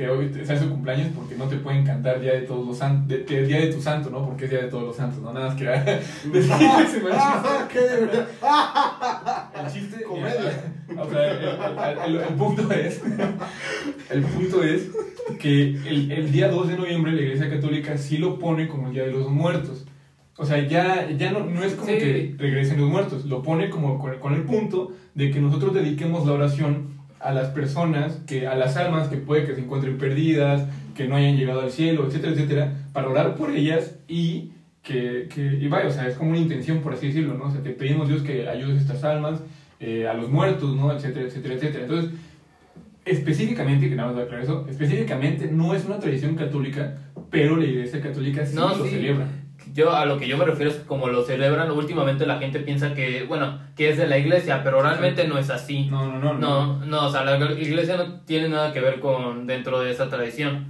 que hoy sea su cumpleaños porque no te pueden cantar Día de Todos los Santos, de, de- Día de tu Santo, ¿no? Porque es Día de Todos los Santos, ¿no? Nada más que. Ah, qué divertido. El chiste. Comedia. o sea, el, el- el- el punto es. El punto es que el, el día 2 de noviembre la Iglesia Católica sí lo pone como el Día de los Muertos. O sea, ya, ya no, no es como Sí. que regresen los muertos, lo pone como con, con el punto de que nosotros dediquemos la oración a las personas, que, a las almas que puede que se encuentren perdidas, que no hayan llegado al cielo, etcétera, etcétera, para orar por ellas y que, que y vaya, o sea, es como una intención, por así decirlo, ¿no? O sea, te pedimos Dios que ayudes a estas almas, eh, a los muertos, ¿no? Etcétera, etcétera, etcétera. Entonces, específicamente, que nada más aclarar eso, específicamente no es una tradición católica, pero la iglesia católica sí No, lo sí. celebra. Yo a lo que yo me refiero es que como lo celebran, últimamente la gente piensa que, bueno, que es de la iglesia, pero realmente no es así. No, no, no. No, no, o sea, la iglesia no tiene nada que ver con dentro de esa tradición.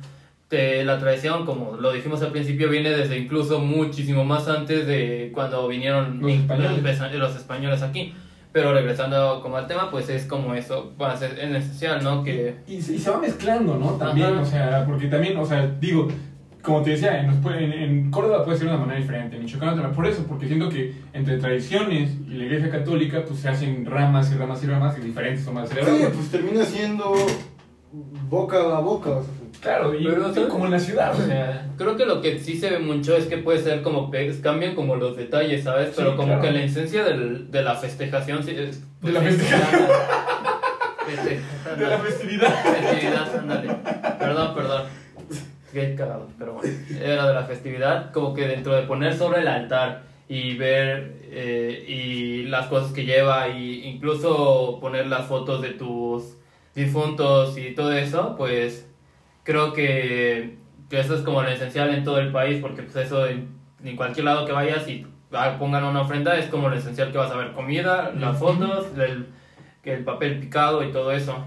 De la tradición, como lo dijimos al principio, viene desde incluso muchísimo más antes de cuando vinieron Los españoles. los, españoles aquí. Pero regresando como al tema, pues es como eso, ser en esencial, ¿no? Que Y, se- y se va mezclando, ¿no? También, Ajá. o sea, porque también, o sea, digo, como te decía, en, en, en Córdoba puede ser de una manera diferente, en Michoacán también, por eso, porque siento que entre tradiciones y la iglesia católica, pues se hacen ramas y ramas y ramas y diferentes formas de Sí, celebrar. pues termina siendo boca a boca. o sea, Claro, y Pero, ¿sabes? como en la ciudad, o sea. creo que lo que sí se ve mucho es que puede ser como que cambian como los detalles, ¿sabes? Pero Sí, como claro. que la esencia del, de la festejación sí es- De la sí, festejación. Feste- De la festividad. festividad, ándale. Perdón, perdón. Qué cagado, pero bueno. Era de la festividad, como que dentro de poner sobre el altar y ver eh, y las cosas que lleva y incluso poner las fotos de tus difuntos y todo eso, pues creo que, que eso es como lo esencial en todo el país, porque pues eso en, en cualquier lado que vayas y ah, pongan una ofrenda es como lo esencial que vas a ver, comida, las fotos, el, el papel picado y todo eso,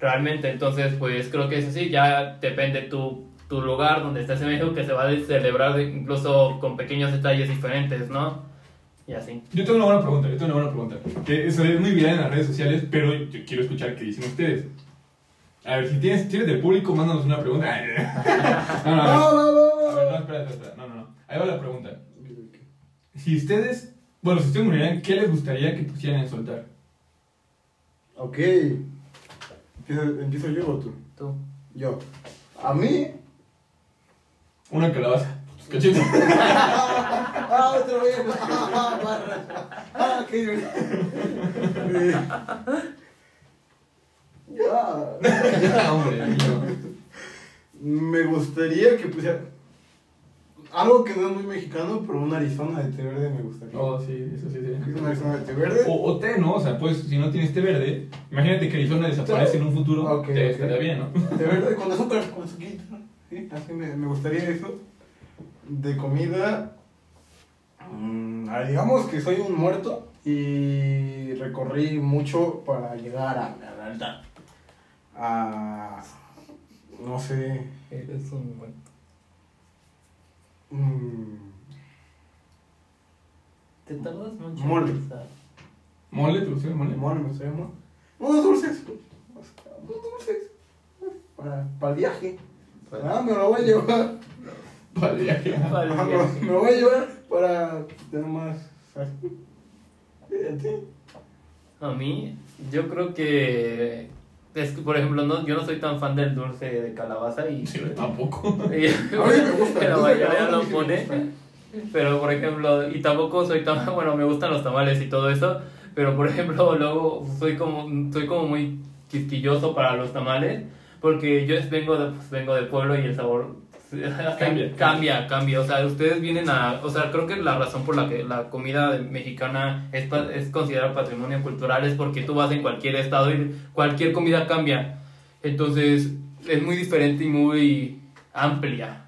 realmente, entonces pues creo que eso sí, ya depende tu, tu lugar donde estés en México, que se va a celebrar incluso con pequeños detalles diferentes, ¿no? Y así. Yo tengo una buena pregunta, yo tengo una buena pregunta. Que eso es muy viral en las redes sociales, pero yo quiero escuchar qué dicen ustedes. A ver, si tienes, si tienes del público, mándanos una pregunta. No, no, no. ¡Ah, va, va, A ver, no, va! espera, espera, espera. No, no, no. Ahí va la pregunta. Si ustedes, bueno, si ustedes murieran, ¿qué les gustaría que pusieran en su altar? Ok. ¿Empiezo, ¿Empiezo yo o tú? Tú. Yo. A mí. Una calabaza. Tus cachetes. ¡Ah, otra vez! ¡Ah, barra! ¡Ah, qué divertido! Ya. Ya, hombre. Me gustaría que pusiera. Algo que no es muy mexicano, pero un Arizona de té verde me gustaría. Oh, sí, eso sí sería. Un Arizona de té verde. O, o té, ¿no? O sea, pues, si no tienes té verde, imagínate que Arizona desaparece en un futuro, Ok, te ok. estaría bien, ¿no? De verde con azúcar, con azuquita. Sí, así me, me gustaría eso. De comida. mm, a ver, digamos que soy un muerto y recorrí mucho para llegar a la altar. A. No sé. Eres un buen. mm, Te tardas mucho. Mole. ¿Mole? ¿Te gusta el mole? limón, me gustaría más. Unos dulces. Unos dulces. Para, para el viaje. Ah, me lo voy a llevar. Ya. Vale, Ajá, ya. me, me lo voy a llevar para tener más. Fíjate. A mí, yo creo que. Es que, por ejemplo, no, yo no soy tan fan del dulce de calabaza y. Sí, tampoco. y- A mí me gusta, que la el dulce de mayoría calabaza lo a pone. Pero, por ejemplo, y tampoco soy tan. Bueno, me gustan los tamales y todo eso. Pero, por ejemplo, luego soy como, soy como muy quisquilloso para los tamales. Porque yo vengo de, pues, vengo de pueblo y el sabor Cambia. cambia, cambia. O sea, ustedes vienen a. O sea, creo que la razón por la que la comida mexicana es, es considerada patrimonio cultural es porque tú vas en cualquier estado y cualquier comida cambia. Entonces, es muy diferente y muy amplia.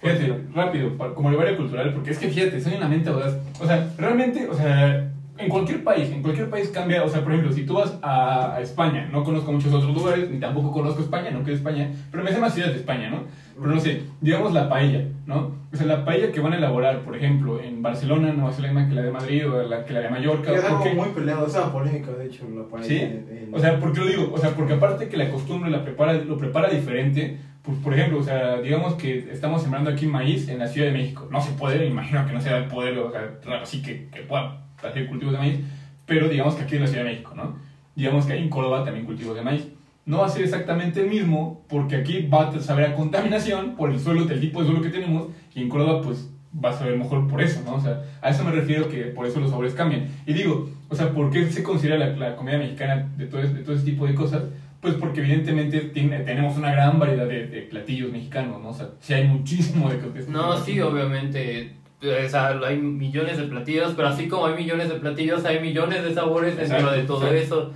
Fíjate, rápido, como el área cultural, porque es que fíjate, soy una mente audaz. O sea, realmente, o sea, en cualquier país, en cualquier país cambia. O sea, por ejemplo, si tú vas a, a España, no conozco muchos otros lugares, ni tampoco conozco España, no que España, pero me sé más ciudades de España, ¿no? Pero no sé, digamos la paella, ¿no? O sea, la paella que van a elaborar, por ejemplo, en Barcelona no va a ser la misma que la de Madrid o la, que la de Mallorca. Es algo muy peleado, es una polémica, de hecho, la paella. ¿Sí? O sea, ¿por qué lo digo? O sea, porque aparte que la costumbre la prepara, lo prepara diferente, pues por ejemplo, o sea, digamos que estamos sembrando aquí maíz en la Ciudad de México. No se puede, me imagino que no se da el poder, o sea, así que, que pueda hacer cultivos de maíz, pero digamos que aquí en la Ciudad de México, ¿no? Digamos que en Córdoba también cultivos de maíz. No va a ser exactamente el mismo, porque aquí va a saber a contaminación por el suelo, del tipo de suelo que tenemos, y en Córdoba, pues, vas a ver mejor por eso, ¿no? O sea, a eso me refiero que por eso los sabores cambian. Y digo, o sea, ¿por qué se considera la, la comida mexicana de todo, de todo ese tipo de cosas? Pues porque evidentemente tiene- tenemos una gran variedad de, de platillos mexicanos, ¿no? O sea, sí hay muchísimo de de- No, sí, obviamente. O sea, hay millones de platillos, pero así como hay millones de platillos, hay millones de sabores dentro Exacto, de todo exacto. eso.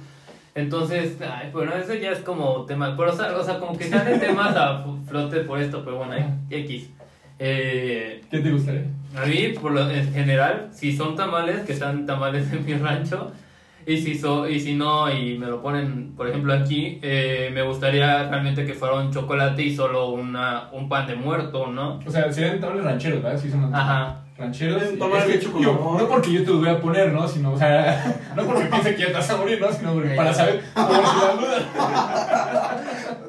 Entonces, ay, bueno, eso ya es como tema. Pero, o sea, o sea, como que salen temas a flote por esto, pero bueno, hay X. Eh, ¿Qué te gustaría? a mí, por lo, en general, si son tamales, que sean tamales en mi rancho. Y si, so, y si no, y me lo ponen, por ejemplo, aquí, eh, me gustaría realmente que fuera un chocolate y solo una, un pan de muerto, ¿no? O sea, serían tamales rancheros, ¿verdad? Sí, son Ajá. rancheros. Es que, no porque yo te los voy a poner, ¿no? Sino, o sea, no porque piense que ya te vas a morir, ¿no? Sino porque para saber, por si.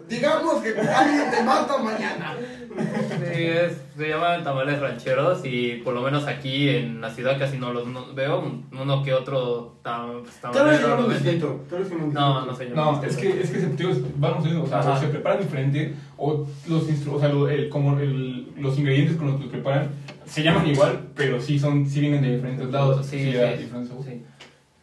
Digamos que alguien te mata mañana. Sí, es- se llaman tamales rancheros y por lo menos aquí en la ciudad casi no los no- veo, uno que otro tam, Tal vez tamalero distinto. Tal vez No, distinto. no sé yo. No, es que, es que ver, o sea, se preparan diferente, o los, instru- o sea, lo- el- como el- los ingredientes con los que los preparan se llaman igual, pero sí, son, sí vienen de diferentes lados. Sí, sí, diferentes sabores. sí.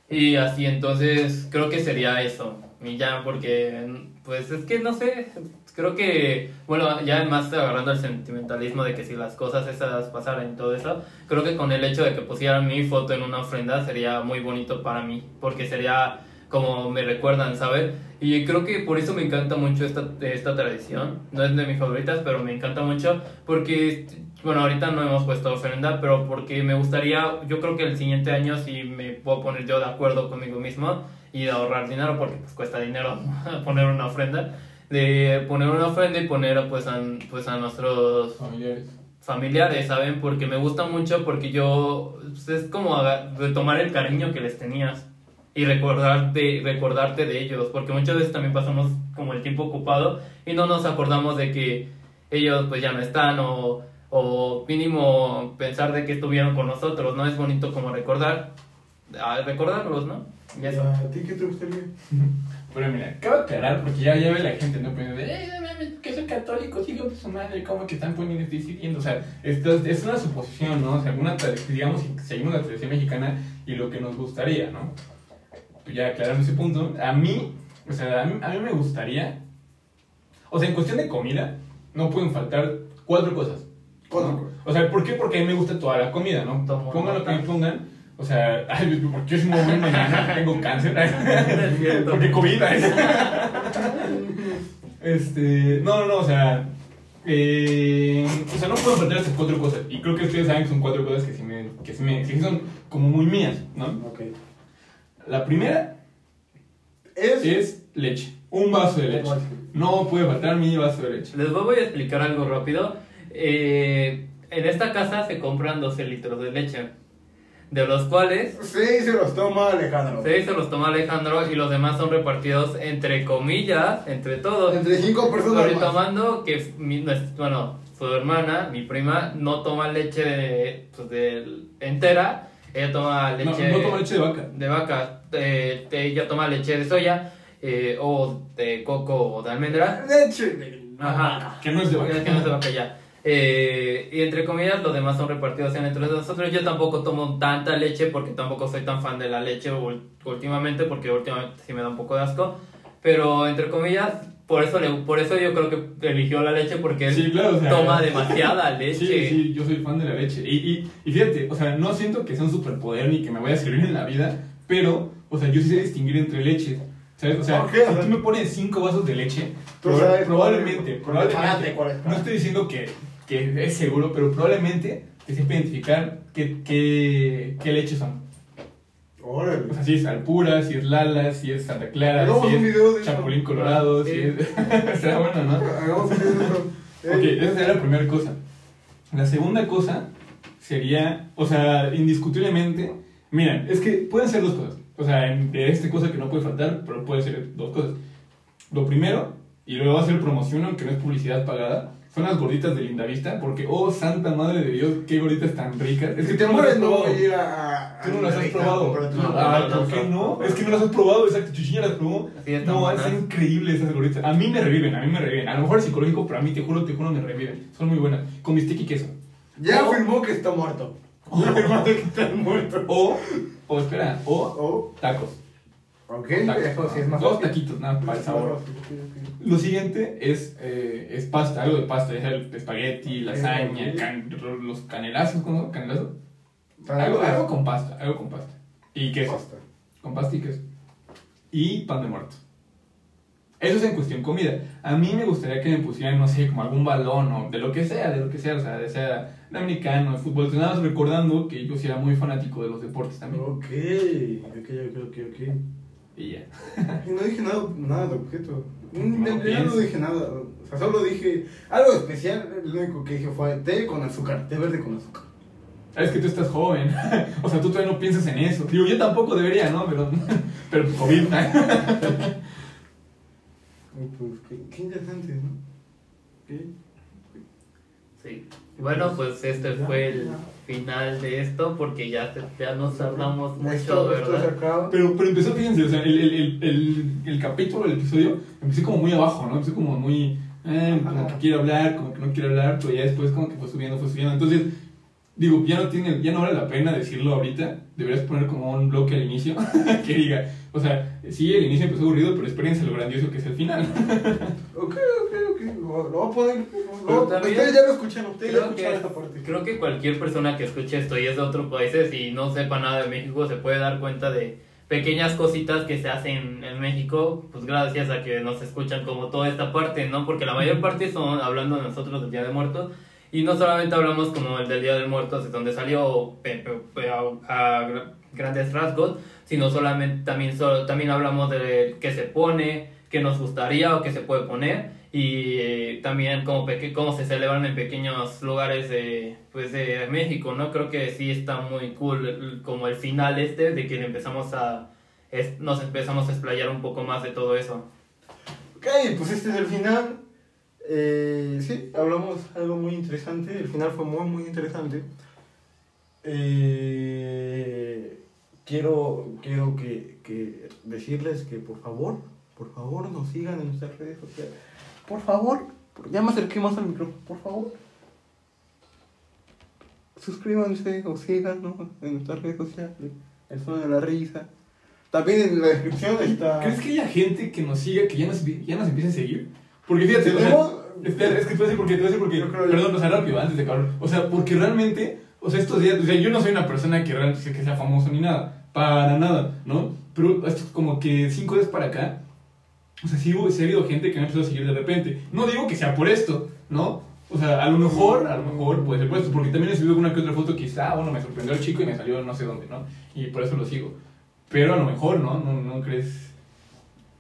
Y así entonces creo que sería eso, y ya porque pues es que no sé, creo que bueno, ya más agarrando el sentimentalismo de que si las cosas esas pasaran y todo eso, creo que con el hecho de que pusieran mi foto en una ofrenda sería muy bonito para mí, porque sería como me recuerdan, ¿sabes? Y creo que por eso me encanta mucho esta, esta tradición. No es de mis favoritas, pero me encanta mucho porque, bueno, ahorita no hemos puesto ofrenda, pero porque me gustaría, yo creo que el siguiente año sí me puedo poner yo de acuerdo conmigo mismo y de ahorrar dinero, porque pues cuesta dinero poner una ofrenda, de poner una ofrenda y poner pues a, pues a nuestros Familiares. familiares, ¿saben? Porque me gusta mucho, porque yo, pues, es como retomar el cariño que les tenías y recordarte, recordarte de ellos, porque muchas veces también pasamos como el tiempo ocupado y no nos acordamos de que ellos pues ya no están o, o mínimo pensar de que estuvieron con nosotros, ¿no? Es bonito como recordar, a recordarlos, ¿no? Y eso. ¿A ti qué te gustaría? Pero mira, cabe aclarar, porque ya, ya ve la gente, ¿no? Poniendo de, eh, que soy católico, sigo de su madre, ¿cómo que están poniendo, decidiendo? O sea, esto es, es una suposición, ¿no? O sea, alguna, digamos, seguimos la tradición mexicana y lo que nos gustaría, ¿no? Pues ya aclarando ese punto, a mí, o sea, a mí, a mí me gustaría, o sea, en cuestión de comida, no pueden faltar cuatro cosas. Cuatro ¿no? cosas. O sea, ¿por qué? Porque a mí me gusta toda la comida, ¿no? Pongan lo que me pongan. O sea, ay, porque es muy buen mañana, tengo cáncer. Porque COVID. Este, no, no, no, o sea, eh, o sea, no puedo faltar esas cuatro cosas. Y creo que ustedes saben que son cuatro cosas que sí, me, que sí, me, que sí son como muy mías, ¿no? Ok. La primera Es. es leche, un vaso de leche. No puede faltar mi vaso de leche. Les voy a explicar algo rápido. Eh, en esta casa se compran 12 litros de leche, de los cuales Sí, se los toma Alejandro. 6 se los toma Alejandro y los demás son repartidos entre comillas, entre todos. Entre cinco personas. Tomando que, mi- bueno, su hermana, mi prima, no toma leche de, pues, de- entera, ella toma leche no tomo leche de vaca. de vaca, eh, ella toma leche de soya eh, o de coco o de almendra. Leche. de- Ajá. Que no es de vaca. Que no se va a callar. Eh, y entre comillas, los demás son repartidos en entre nosotros. Yo tampoco tomo tanta leche porque tampoco soy tan fan de la leche últimamente, porque últimamente sí me da un poco de asco. Pero entre comillas, por eso, le, por eso yo creo que eligió la leche porque él Sí, claro, o sea, toma demasiada leche. Sí, sí, yo soy fan de la leche. Y, y, y fíjate, o sea, no siento que sea un superpoder ni que me vaya a servir en la vida, pero, o sea, yo sí sé distinguir entre leches. ¿Sabes? O sea, si tú me pones cinco vasos de leche, Tú proba- sabes probablemente, probablemente, es cuál. no estoy diciendo que, que es seguro, pero probablemente te sepa identificar qué, qué, qué leches son. Órale. O sea, si es Alpura, si es Lala, si es Santa Clara, Hagamos si un es video de eso. Chapulín Colorado, si es... Será bueno, ¿no? Hagamos un video de eso. Ok, esa sería la primera cosa. La segunda cosa sería, o sea, indiscutiblemente, mira, es que pueden ser dos cosas. O sea, en- de esta cosa que no puede faltar, pero puede ser dos cosas. Lo primero, y luego va a ser promoción, aunque no es publicidad pagada, son las gorditas de Lindavista, porque, oh, santa madre de Dios, qué gorditas tan ricas. Es que tú no las mueres, has no probado. voy a ir a. a- Tú no las has probado. Ah, ¿por qué no. Es que no las has probado, exacto. Chuchiña las probó. No, es increíble esas gorditas. A mí me reviven, a mí me reviven. A lo mejor es psicológico, pero a mí te juro, te juro, me reviven. Son muy buenas. Con bistec y queso. Ya afirmó que está muerto. Ya afirmó que está muerto. O, o espera, o Oh, tacos. Ok, eso sí es más Dos taquitos, nada, para el sabor. Lo siguiente es, eh, es pasta, algo de pasta, es el espagueti, lasaña, can- los canelazos, ¿cómo? ¿Canelazos? Para Algo, algo con pasta, algo con pasta. Y queso, Pasta. con pasta y queso. Y pan de muerto. Eso es en cuestión comida. A mí me gustaría que me pusieran, no sé, como algún balón o de lo que sea, de lo que sea, o sea, de sea de americano, de fútbol. Entonces, nada más recordando que yo sí era muy fanático de los deportes también. Ok, ok, ok, ok, ok. Y ya. Y no dije nada, nada de objeto. No Ya no dije nada. O sea, solo dije algo especial. Lo único que dije fue té con azúcar, té verde con azúcar. Es que tú estás joven. o sea, tú todavía no piensas en eso. Digo, yo tampoco debería, ¿no? Pero, pero COVID. Y pues, qué, qué interesante, ¿no? ¿Qué? Sí. Bueno, pues este fue el ya. Final de esto porque ya, ya nos hablamos mucho, Esto, esto se ¿verdad? acaba. Pero, pero empezó, fíjense, o sea, el, el, el, el, el capítulo, el episodio, empecé como muy abajo, ¿no? Empecé como muy, eh, como que quiero hablar, como que no quiero hablar, pero ya después como que fue subiendo, fue subiendo. Entonces, digo, ya no tiene, ya no vale la pena decirlo ahorita. Deberías poner como un bloque al inicio que diga, o sea, sí, el inicio empezó aburrido, pero espérense lo grandioso que es el final. Ok. Lo, lo voy a Lo, también- ustedes ya lo escuchan, ustedes ya escucharon esta parte. creo que cualquier persona que escuche esto y es de otros países y no sepa nada de México se puede dar cuenta de pequeñas cositas que se hacen en México, pues gracias a que nos escuchan como toda esta parte, ¿no? Porque la mayor parte son hablando de nosotros del Día de Muertos y no solamente hablamos como el del Día de Muertos, de donde salió a, a gra- grandes rasgos, sino solamente también, solo, también hablamos de qué se pone, qué nos gustaría o qué se puede poner y eh, también peque- cómo se celebran en pequeños lugares de, pues de México, ¿no? Creo que sí está muy cool como el final este de que empezamos a es- nos empezamos a explayar un poco más de todo eso. Ok, pues este es el final. Eh, sí, hablamos algo muy interesante. El final fue muy, muy interesante. Eh, quiero quiero que, que decirles que por favor, por favor nos sigan en nuestras redes sociales. Por favor, ya me acerqué más al micrófono, por favor. Suscríbanse o síganos en nuestras redes sociales. El son de la risa. También en la descripción está. ¿Crees que haya gente que nos siga, que ya nos, ya nos empiece a seguir? Porque fíjate, o sea, es que te voy a decir por qué, te voy a decir por qué. Yo creo- Perdón, o sea, rápido, antes de acabar. O sea, porque realmente, o sea, estos días, o sea, yo no soy una persona que realmente que sea famoso ni nada, para nada, ¿no? Pero esto es como que cinco días para acá, o sea, sí, sí ha habido gente que me ha empezado a seguir de repente. No digo que sea por esto, ¿no? O sea, a lo mejor, a lo mejor puede ser por esto, porque también he subido una que otra foto que está, bueno, me sorprendió el chico y me salió no sé dónde, ¿no? Y por eso lo sigo. Pero a lo mejor, ¿no? ¿No, no crees?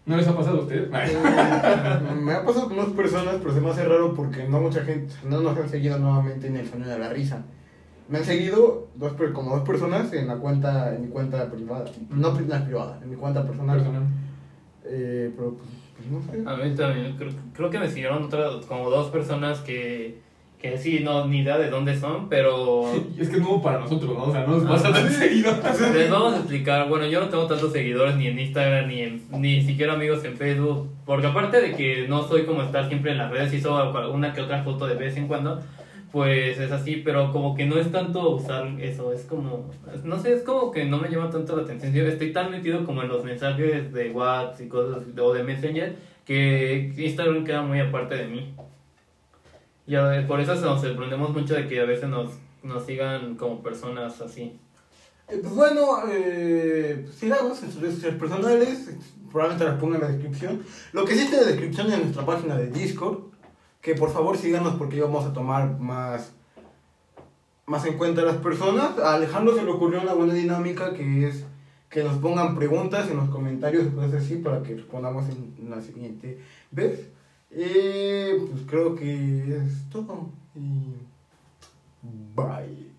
¿No les ha pasado a ustedes? Me ha pasado con dos personas, pero se me hace raro porque no mucha gente, no nos han seguido nuevamente en el sonido de la risa. Me han seguido dos, como dos personas en la cuenta, en mi cuenta privada, no pri- la privada, en mi cuenta personal. Personal. Eh, pero pues, pues, no sé. A mí también, creo, creo que me siguieron otras, como dos personas que, que sí, no, ni idea de dónde son, pero Y es que es nuevo para nosotros, ¿no? O sea, no nos pasa tan seguido. les vamos a explicar. Bueno, yo no tengo tantos seguidores ni en Instagram, ni, en, ni siquiera amigos en Facebook, porque aparte de que no soy como estar siempre en las redes, hizo alguna que otra foto de vez en cuando, pues es así, pero como que no es tanto usar eso, es como, no sé, es como que no me llama tanto la atención. Yo estoy tan metido como en los mensajes de WhatsApp y cosas, o de Messenger, que Instagram queda muy aparte de mí. Y a ver, por eso nos sorprendemos mucho de que a veces nos, nos sigan como personas así. Eh, pues bueno, eh, pues, síganos en sus redes personales, probablemente las ponga en la descripción. Lo que está en la descripción es nuestra página de Discord, que por favor síganos porque vamos a tomar más, más en cuenta a las personas. A Alejandro se le ocurrió una buena dinámica que es que nos pongan preguntas en los comentarios, cosas así, para que respondamos en la siguiente vez. Eh, pues creo que es todo. Y bye.